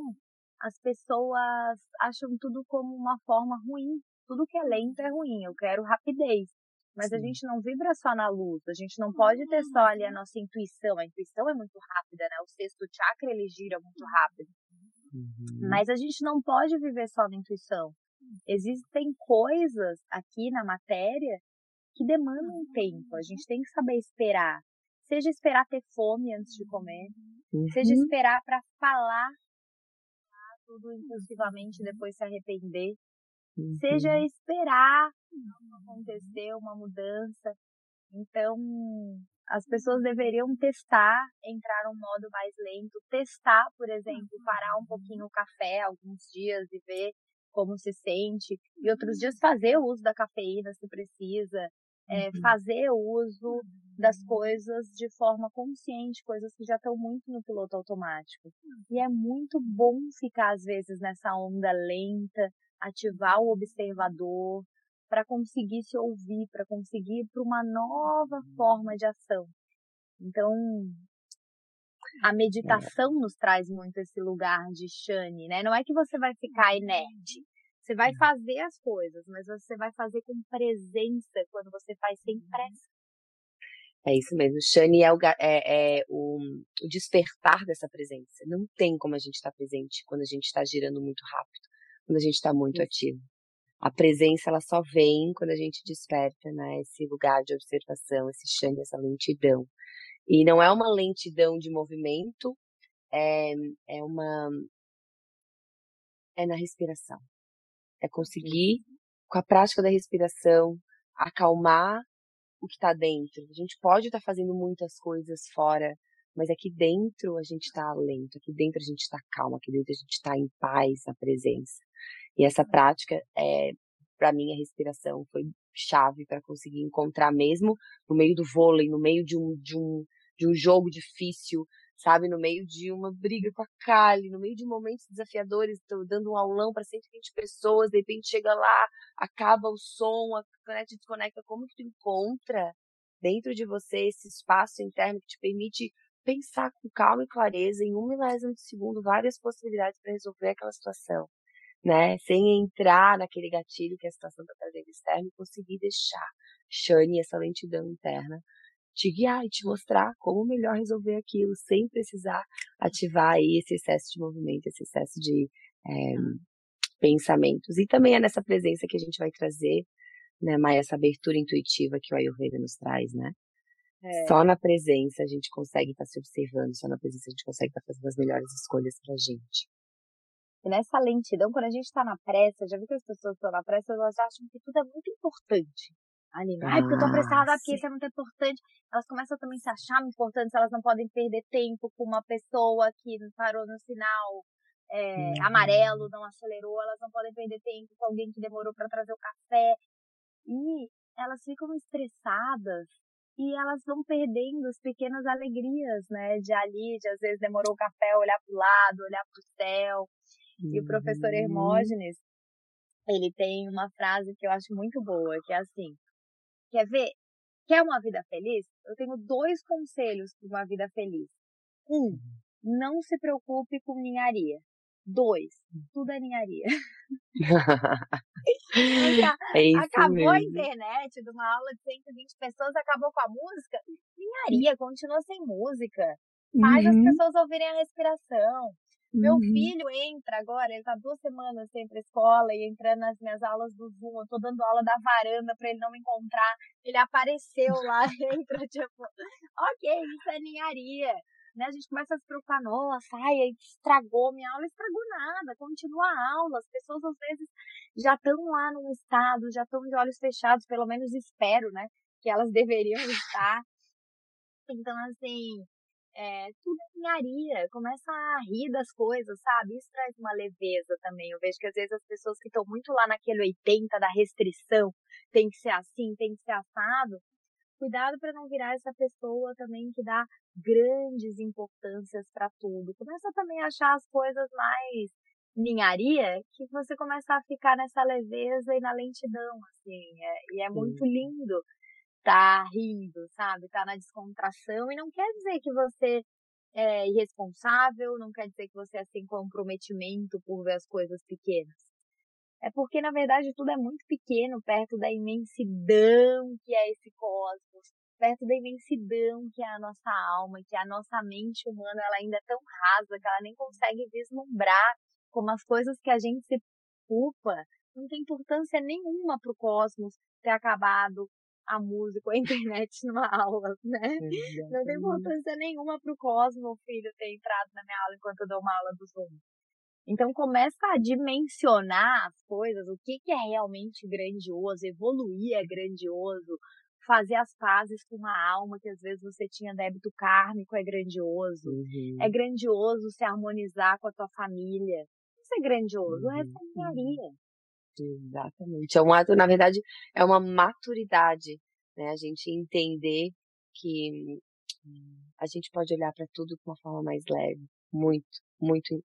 S1: as pessoas acham tudo como uma forma ruim. Tudo que é lento é ruim. Eu quero rapidez. Mas Sim. a gente não vibra só na luz. A gente não pode ter só ali a nossa intuição. A intuição é muito rápida, né? O sexto chakra ele gira muito rápido. Uhum. Mas a gente não pode viver só na intuição. Existem coisas aqui na matéria que demandam tempo. A gente tem que saber esperar. Seja esperar ter fome antes de comer, uhum. seja esperar para falar tudo impulsivamente e depois se arrepender, uhum. seja esperar acontecer uma mudança. Então, as pessoas deveriam testar, entrar num modo mais lento, testar, por exemplo, parar um pouquinho o café alguns dias e ver como se sente, e outros dias fazer o uso da cafeína se precisa, é, fazer o uso das coisas de forma consciente, coisas que já estão muito no piloto automático. E é muito bom ficar, às vezes, nessa onda lenta, ativar o observador, para conseguir se ouvir, para conseguir ir para uma nova forma de ação. Então, a meditação nos traz muito esse lugar de Shani, né? Não é que você vai ficar inerte. Você vai uhum. fazer as coisas, mas você vai fazer com presença quando você faz sem uhum. pressa.
S2: É isso mesmo. Shani é, o, é, é o, o, despertar dessa presença. Não tem como a gente estar tá presente quando a gente está girando muito rápido, quando a gente está muito ativo. A presença ela só vem quando a gente desperta, né? Esse lugar de observação, esse Shani, essa lentidão. E não é uma lentidão de movimento, é, é uma. É na respiração. É conseguir, com a prática da respiração, acalmar o que está dentro. A gente pode estar tá fazendo muitas coisas fora, mas aqui dentro a gente está lento, aqui dentro a gente está calmo, aqui dentro a gente está em paz, na presença. E essa prática, é, para mim, a respiração foi chave para conseguir encontrar mesmo no meio do vôlei, no meio de um, de um, de um jogo difícil, sabe? No meio de uma briga com a Kali, no meio de momentos desafiadores, tô dando um aulão para 120 pessoas, de repente chega lá, acaba o som, a internet desconecta, como que tu encontra dentro de você esse espaço interno que te permite pensar com calma e clareza em um milésimo de segundo várias possibilidades para resolver aquela situação, né? Sem entrar naquele gatilho que a situação está trazendo externo e conseguir deixar Shani essa lentidão interna te guiar e te mostrar como melhor resolver aquilo, sem precisar ativar aí esse excesso de movimento, esse excesso de é, pensamentos. E também é nessa presença que a gente vai trazer, né, Maia, essa abertura intuitiva que o Ayurveda nos traz, né? É. Só na presença a gente consegue estar tá se observando, só na presença a gente consegue estar tá fazendo as melhores escolhas pra gente.
S1: E nessa lentidão, quando a gente está na pressa, já vi que as pessoas estão na pressa, elas acham que tudo é muito importante ali. Ai, porque eu tô apressada, porque isso é muito importante. Elas começam também a se achar importantes, elas não podem perder tempo com uma pessoa que parou no sinal é, uhum. amarelo, não acelerou, elas não podem perder tempo com alguém que demorou para trazer o café. E elas ficam estressadas e elas vão perdendo as pequenas alegrias, né? De ali, de às vezes demorou o café, olhar para o lado, olhar para o céu. E o professor uhum. Hermógenes, ele tem uma frase que eu acho muito boa, que é assim: Quer ver? Quer uma vida feliz? Eu tenho dois conselhos para uma vida feliz. Um, uhum. não se preocupe com ninharia. Dois, hum. tudo é ninharia. é acabou mesmo. a internet de uma aula de 120 pessoas, acabou com a música. Ninharia, continua sem música. Faz uhum. as pessoas ouvirem a respiração. Meu uhum. filho entra agora, ele tá duas semanas sem ir pra escola e entrando nas minhas aulas do Zoom. Eu tô dando aula da varanda para ele não me encontrar. Ele apareceu lá, entra tipo, ok, isso é ninharia. Né? A gente começa a se preocupar, nossa, ai, estragou minha aula, estragou nada, continua a aula. As pessoas às vezes já estão lá no estado, já estão de olhos fechados, pelo menos espero, né? Que elas deveriam estar. Então, assim, é, tudo é ninharia, começa a rir das coisas, sabe? Isso traz uma leveza também. Eu vejo que às vezes as pessoas que estão muito lá naquele 80 da restrição, tem que ser assim, tem que ser assado, cuidado para não virar essa pessoa também que dá grandes importâncias para tudo. Começa também a achar as coisas mais ninharia, que você começa a ficar nessa leveza e na lentidão, assim, é, e é muito lindo tá rindo, sabe? Tá na descontração e não quer dizer que você é irresponsável, não quer dizer que você é sem comprometimento por ver as coisas pequenas. É porque, na verdade, tudo é muito pequeno perto da imensidão que é esse cosmos, perto da imensidão que é a nossa alma, que a nossa mente humana ela ainda é tão rasa que ela nem consegue vislumbrar como as coisas que a gente se preocupa não tem importância nenhuma para o cosmos ter acabado, música ou a internet numa aula, né? Exatamente. Não tem importância nenhuma pro Cosmo, o filho, ter entrado na minha aula enquanto eu dou uma aula do Zoom. Então começa a dimensionar as coisas, o que, que é realmente grandioso, evoluir é grandioso, fazer as pazes com uma alma que às vezes você tinha débito kármico é grandioso. Uhum. É grandioso se harmonizar com a tua família. Isso é grandioso, uhum. essa é engenharia.
S2: Exatamente. É um ato, na verdade, é uma maturidade, né? A gente entender que a gente pode olhar para tudo de uma forma mais leve, muito, muito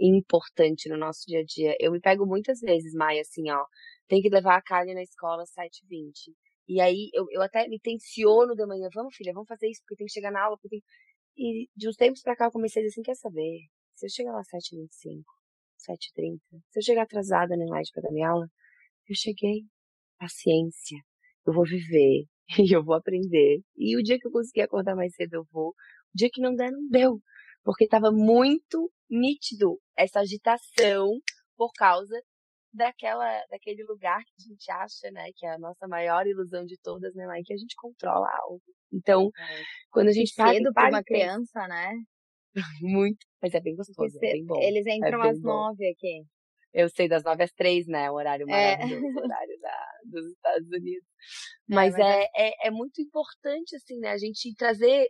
S2: importante no nosso dia a dia. Eu me pego muitas vezes, Maia, assim, ó, tem que levar a carne na escola às 7h20. E aí eu, eu até me tensiono de manhã, vamos filha, vamos fazer isso, porque tem que chegar na aula, porque tem... E de uns tempos pra cá eu comecei assim, quer saber? Se eu chegar lá às 7h25, 7h30. Se eu chegar atrasada na live para dar minha aula, eu cheguei. Paciência. Eu vou viver. E eu vou aprender. E o dia que eu conseguir acordar mais cedo, eu vou. O dia que não der, não deu. Porque estava muito nítido essa agitação por causa daquela, daquele lugar que a gente acha, né, que é a nossa maior ilusão de todas, né, Mãe, que a gente controla algo. Então, é. quando a gente
S1: cedo para uma criança, né?
S2: Muito, mas é bem gostoso, é bem bom.
S1: Eles é entram é às nove aqui.
S2: Eu sei das nove às três, né? O horário é. maravilhoso, é. o horário da, dos Estados Unidos. Mas, é, mas é, é, é muito importante, assim, né? A gente trazer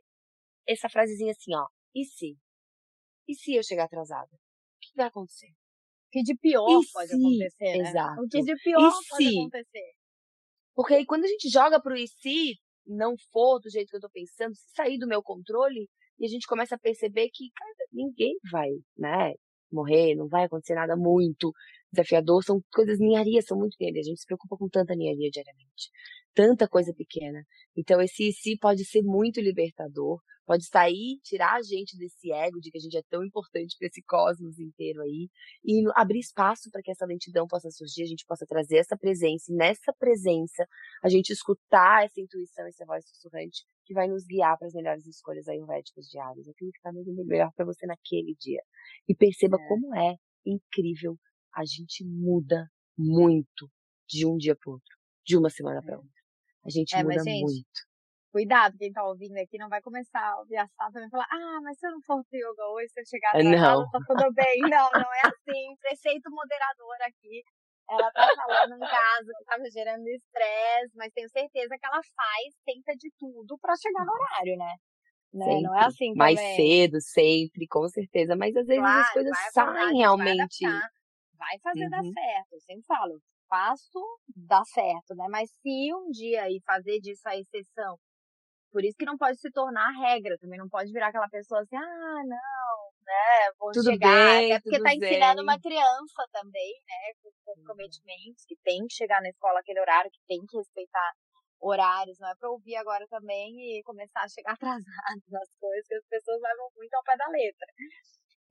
S2: essa frasezinha assim, ó. E se? E se eu chegar atrasada? O que vai acontecer?
S1: O que de pior e pode se? acontecer, né?
S2: Exato.
S1: O que de pior e pode se? acontecer.
S2: Porque aí quando a gente joga pro e se não for do jeito que eu tô pensando, se sair do meu controle, e a gente começa a perceber que, cara, ninguém vai, né, morrer, não vai acontecer nada muito desafiador, são coisas ninharia, são muito ninharia. A gente se preocupa com tanta ninharia diariamente, tanta coisa pequena. Então esse si pode ser muito libertador, pode sair, tirar a gente desse ego de que a gente é tão importante para esse cosmos inteiro aí e abrir espaço para que essa lentidão possa surgir, a gente possa trazer essa presença e nessa presença a gente escutar essa intuição, essa voz sussurrante que vai nos guiar para as melhores escolhas ayurvédicas diárias, aquilo que está melhor para você naquele dia. E perceba é. como é incrível, a gente muda muito de um dia para outro, de uma semana para é. outra. A gente é, muda mas, gente, muito
S1: cuidado, quem tá ouvindo aqui não vai começar a ouvir a Sá também falar, ah, mas se eu não for pro yoga hoje, se eu chegar atrasada, não. tá tudo bem. Não, não é assim. Preceito moderador aqui. Ela tá falando em casa que tava gerando estresse, mas tenho certeza que ela faz, tenta de tudo para chegar no horário, né? né? Não é assim
S2: também. Mais cedo, sempre, com certeza. Mas às vezes claro, as coisas saem realmente.
S1: Vai, vai fazer uhum. dar certo. Eu sempre falo, faço, dá certo, né? Mas se um dia aí fazer disso a exceção por isso que não pode se tornar regra, também não pode virar aquela pessoa assim, ah, não, né, vou
S2: tudo
S1: chegar.
S2: Bem,
S1: é porque tá ensinando uma criança também, né, com uhum. comprometimentos, que tem que chegar na escola aquele horário, que tem que respeitar horários, não é para ouvir agora também e começar a chegar atrasado nas coisas, que as pessoas levam muito ao pé da letra.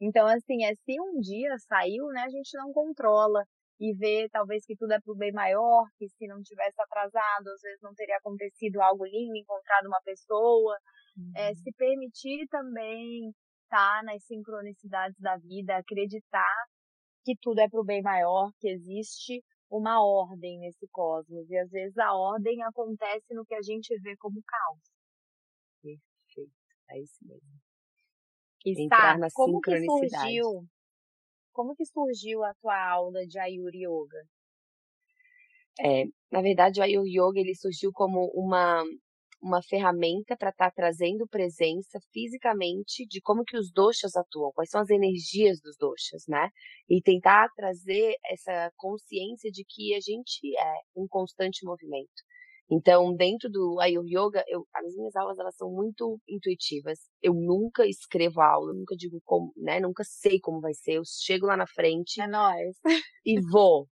S1: Então, assim, é se um dia saiu, né, a gente não controla e ver talvez que tudo é para o bem maior, que se não tivesse atrasado, às vezes não teria acontecido algo lindo, encontrado uma pessoa. É, uhum. É, se permitir também estar tá nas sincronicidades da vida, acreditar que tudo é para o bem maior, que existe uma ordem nesse cosmos. E às vezes a ordem acontece no que a gente vê como caos.
S2: Perfeito, é isso mesmo.
S1: Está, Entrar na como que surgiu como que surgiu a tua aula de Ayurveda Yoga?
S2: É, na verdade, o Ayurveda Yoga ele surgiu como uma uma ferramenta para estar tá trazendo presença fisicamente de como que os doshas atuam, quais são as energias dos doshas, né? E tentar trazer essa consciência de que a gente é um constante movimento. Então, dentro do Ayurveda, eu, as minhas aulas elas são muito intuitivas. Eu nunca escrevo a aula, nunca digo como, né? Nunca sei como vai ser. Eu chego lá na frente.
S1: É nóis.
S2: E vou.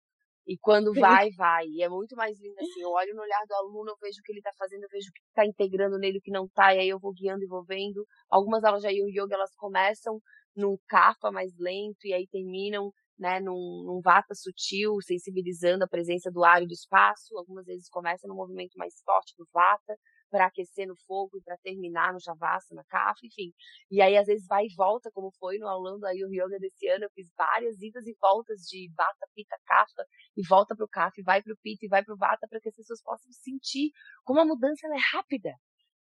S2: E quando vai, vai. E é muito mais lindo assim. Eu olho no olhar do aluno, eu vejo o que ele está fazendo, eu vejo o que está integrando nele, o que não está, e aí eu vou guiando e vou vendo. Algumas aulas de Ayurveda, elas começam num capa mais lento e aí terminam né, num, num vata sutil, sensibilizando a presença do ar e do espaço. Algumas vezes começa no movimento mais forte do vata, para aquecer no fogo e para terminar no Javasana, Kapha, enfim. E aí, às vezes, vai e volta, como foi no aulão do Ayur Yoga desse ano. Eu fiz várias idas e voltas de Vata, Pita, Kapha, e volta para o Kapha, e vai para o Pita, e vai para o Vata, para que as pessoas possam sentir como a mudança é rápida.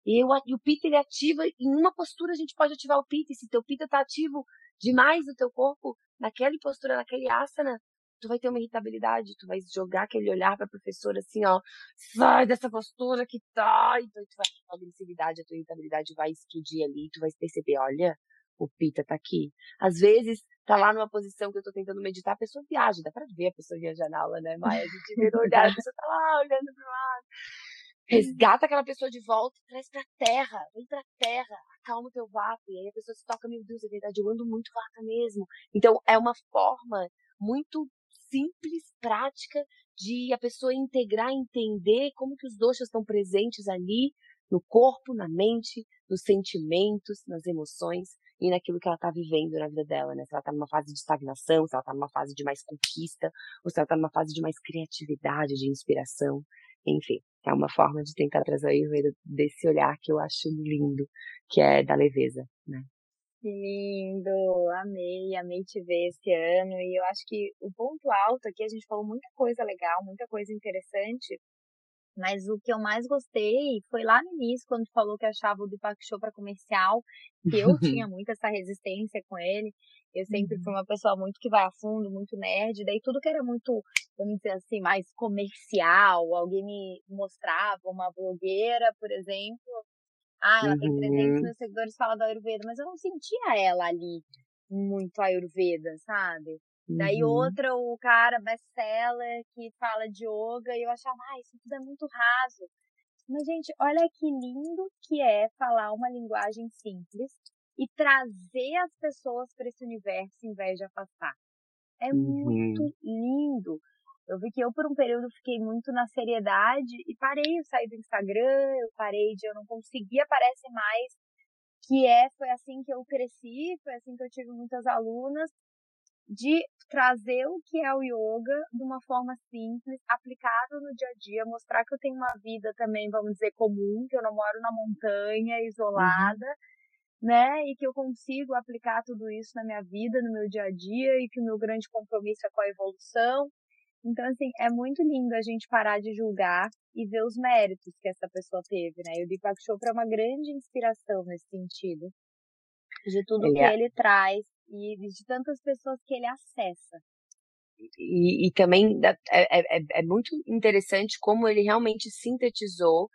S2: E, eu, e o Pita ele ativa, em uma postura a gente pode ativar o Pita, e se teu Pita está ativo demais no teu corpo, naquela postura, naquele asana, tu vai ter uma irritabilidade, tu vai jogar aquele olhar para a professora assim, ó, sai dessa postura que tá, então tu vai uma agressividade, a tua irritabilidade vai explodir ali, tu vai perceber, olha, o Pita tá aqui. Às vezes, tá lá numa posição que eu tô tentando meditar, a pessoa viaja, dá pra ver a pessoa viajar na aula, né, Maia? A gente vê no olhar, a pessoa tá lá olhando pro lado. Resgata aquela pessoa de volta e traz pra terra, vem pra terra, acalma o teu vata. E aí a pessoa se toca, meu Deus, é verdade, eu ando muito vata mesmo. Então é uma forma muito simples, prática, de a pessoa integrar, entender como que os doshas estão presentes ali no corpo, na mente, nos sentimentos, nas emoções. e naquilo que ela está vivendo na vida dela, né? Se ela está numa fase de estagnação, se ela está numa fase de mais conquista, ou se ela está numa fase de mais criatividade, de inspiração. Enfim, é uma forma de tentar trazer a Ayurveda desse olhar que eu acho lindo, que é da leveza, né?
S1: Que lindo, amei, amei te ver esse ano. E eu acho que o ponto alto aqui, a gente falou muita coisa legal, muita coisa interessante, mas o que eu mais gostei foi lá no início, quando falou que achava o Deepak Chopra comercial, que eu tinha muito essa resistência com ele. Eu sempre fui uhum. uma pessoa muito que vai a fundo, muito nerd, daí tudo que era muito, vamos dizer assim, mais comercial, alguém me mostrava, uma blogueira, por exemplo, ah, ela uhum. tem 300 mil seguidores, fala do Ayurveda, mas eu não sentia ela ali muito Ayurveda, sabe? Uhum. Daí outra, o cara best-seller que fala de yoga, e eu achava, ah, isso tudo é muito raso. Mas, gente, olha que lindo que é falar uma linguagem simples e trazer as pessoas para esse universo em vez de afastar. É uhum. muito lindo. Eu vi que eu, por um período, fiquei muito na seriedade e parei, eu saí do Instagram, eu parei de, eu não conseguia aparecer mais, que é, foi assim que eu cresci, foi assim que eu tive muitas alunas, de trazer o que é o yoga de uma forma simples, aplicável no dia a dia, mostrar que eu tenho uma vida também, vamos dizer, comum, que eu não moro na montanha, uhum. isolada, uhum. né? E que eu consigo aplicar tudo isso na minha vida, no meu dia a dia, e que o meu grande compromisso é com a evolução. Então, assim, é muito lindo a gente parar de julgar e ver os méritos que essa pessoa teve, né? E o Deepak Chopra é uma grande inspiração nesse sentido. De tudo ele que é... ele traz e de tantas pessoas que ele acessa.
S2: E, e também é, é, é, é muito interessante como ele realmente sintetizou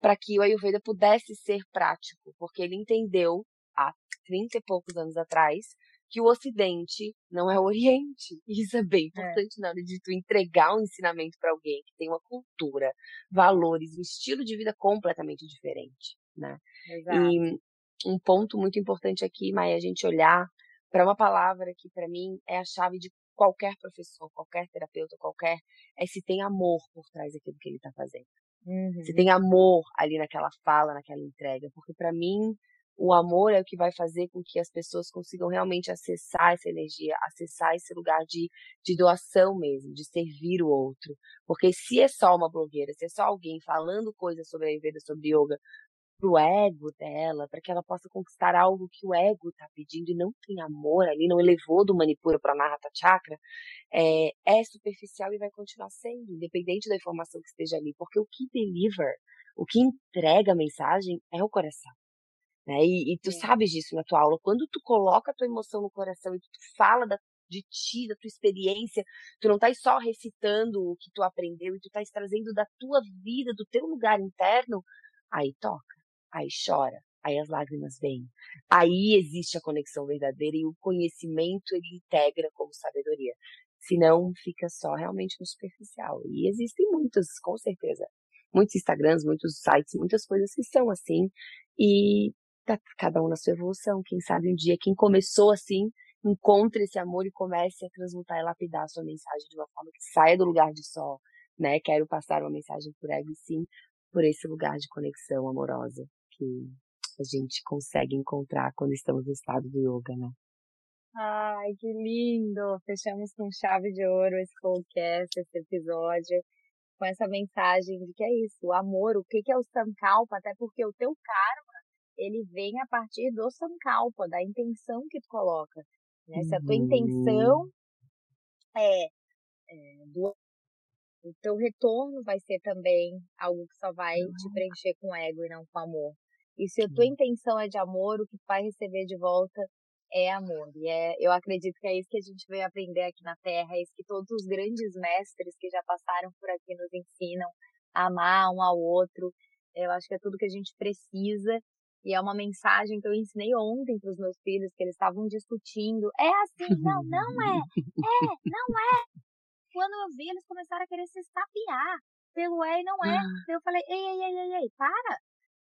S2: para que o Ayurveda pudesse ser prático, porque ele entendeu há 30 e poucos anos atrás que o Ocidente não é o Oriente. Isso é bem é. importante é. na hora de tu entregar um ensinamento para alguém que tem uma cultura, valores, um estilo de vida completamente diferente, né? Exato. E um ponto muito importante aqui, Maia, é a gente olhar para uma palavra que para mim é a chave de qualquer professor, qualquer terapeuta, qualquer é se tem amor por trás daquilo que ele está fazendo. Uhum. Se tem amor ali naquela fala, naquela entrega, porque para mim o amor é o que vai fazer com que as pessoas consigam realmente acessar essa energia, acessar esse lugar de, de doação mesmo, de servir o outro. Porque se é só uma blogueira, se é só alguém falando coisas sobre a Ayurveda, sobre yoga, pro ego dela, para que ela possa conquistar algo que o ego está pedindo e não tem amor ali, não elevou do Manipura para Narata Chakra, é, é superficial e vai continuar sendo, independente da informação que esteja ali, porque o que deliver, o que entrega a mensagem é o coração. Né? E, e tu sabes disso na tua aula. Quando tu coloca a tua emoção no coração e tu fala da, de ti, da tua experiência, tu não estás só recitando o que tu aprendeu e tu estás trazendo da tua vida, do teu lugar interno, aí toca, aí chora, aí as lágrimas vêm. Aí existe a conexão verdadeira e o conhecimento ele integra como sabedoria. Senão fica só realmente no superficial. E existem muitos, com certeza. Muitos Instagrams, muitos sites, muitas coisas que são assim. E tá cada um na sua evolução. Quem sabe um dia quem começou assim encontre esse amor e comece a transmutar e lapidar a sua mensagem de uma forma que saia do lugar de só, né? Quero passar uma mensagem por ego sim por esse lugar de conexão amorosa que a gente consegue encontrar quando estamos no estado do yoga, né?
S1: Ai, que lindo! Fechamos com chave de ouro esse podcast, esse episódio, com essa mensagem de que é isso, o amor, o que é o Sankalpa, até porque o teu karma ele vem a partir do Sankalpa, da intenção que tu coloca. Né? Se a tua intenção uhum. é, é do o teu retorno vai ser também algo que só vai te ah. preencher com ego e não com amor. E se a tua intenção é de amor, o que tu vai receber de volta é amor. E é, eu acredito que é isso que a gente veio aprender aqui na Terra, é isso que todos os grandes mestres que já passaram por aqui nos ensinam a amar um ao outro. Eu acho que é tudo que a gente precisa e é uma mensagem que eu ensinei ontem para os meus filhos, que eles estavam discutindo. É assim, não, não é. É, não é. Quando eu vi, eles começaram a querer se estapear pelo é e não é. Ah. Eu falei, ei, ei, ei, ei, ei, para.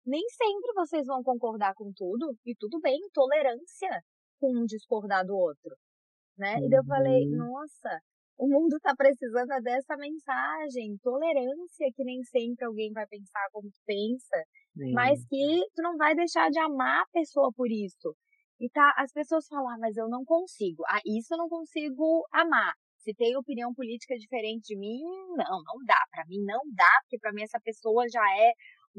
S1: Nem sempre vocês vão concordar com tudo. E tudo bem, tolerância com um discordar do outro. Né? Uhum. E eu falei, uhum. nossa, o mundo está precisando dessa mensagem, tolerância, que nem sempre alguém vai pensar como tu pensa, Sim. mas que tu não vai deixar de amar a pessoa por isso. E tá, as pessoas falam, ah, mas eu não consigo. Ah, isso eu não consigo amar. Se tem opinião política diferente de mim, não, não dá. Para mim não dá, porque para mim essa pessoa já é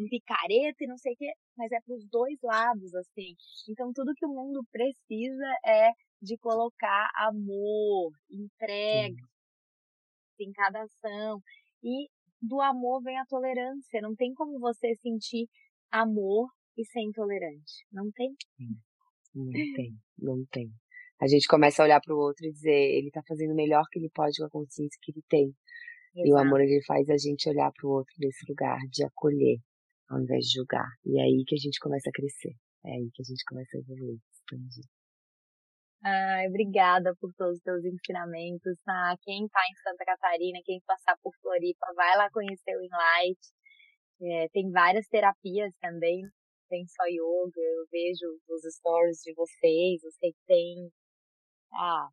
S1: picareta e não sei o quê, mas é para os dois lados, assim. Então tudo que o mundo precisa é de colocar amor, entrega Sim. em cada ação. E do amor vem a tolerância. Não tem como você sentir amor e ser intolerante. Não tem.
S2: Não tem, não tem. A gente começa a olhar para o outro e dizer, ele está fazendo o melhor que ele pode com a consciência que ele tem. Exato. E o amor ele faz a gente olhar para o outro nesse lugar de acolher, ao invés de julgar. E é aí que a gente começa a crescer. É aí que a gente começa a evoluir, expandir.
S1: Ai, obrigada por todos os teus ensinamentos, tá? Quem tá em Santa Catarina, quem passar por Floripa, vai lá conhecer o Enlight. É, tem várias terapias também, tem só yoga, eu vejo os stories de vocês, sei que tem ah,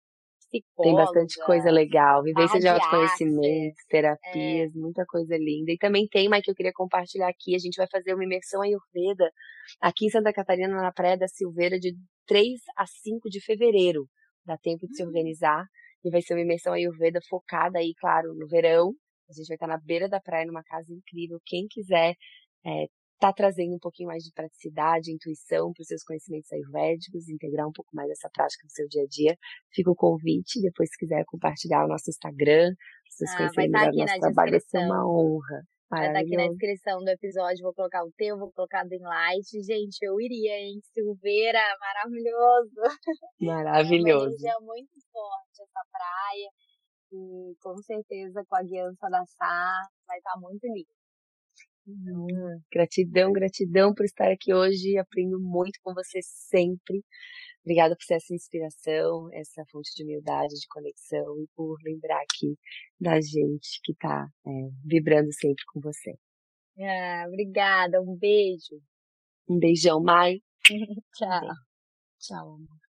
S2: tem bastante coisa legal, vivência de autoconhecimento, terapias, é. muita coisa linda. E também tem, mas que eu queria compartilhar aqui, a gente vai fazer uma imersão Ayurveda aqui em Santa Catarina, na Praia da Silveira, de 3 a 5 de fevereiro. Dá tempo de se hum. organizar. E vai ser uma imersão Ayurveda focada aí, claro, no verão. A gente vai estar na beira da praia, numa casa incrível. Quem quiser é, tá trazendo um pouquinho mais de praticidade, intuição para os seus conhecimentos ayurvédicos, integrar um pouco mais essa prática no seu dia a dia. Fica o convite, depois se quiser compartilhar o nosso Instagram, vocês ah, conhecerem melhor o nosso trabalho, vai ser uma honra.
S1: Vai estar aqui na descrição do episódio, vou colocar o teu, vou colocar do Enlight. Gente, eu iria, hein? Silveira, maravilhoso.
S2: Maravilhoso.
S1: É uma muito forte essa praia. E com certeza com a guiança da Sá vai estar muito lindo.
S2: Gratidão, gratidão por estar aqui hoje. Aprendo muito com você sempre. Obrigada por ser essa inspiração, essa fonte de humildade, de conexão e por lembrar aqui da gente que está é, vibrando sempre com você.
S1: Ah, obrigada, um beijo.
S2: Um beijão, Mai.
S1: Tchau.
S2: Tchau, amor.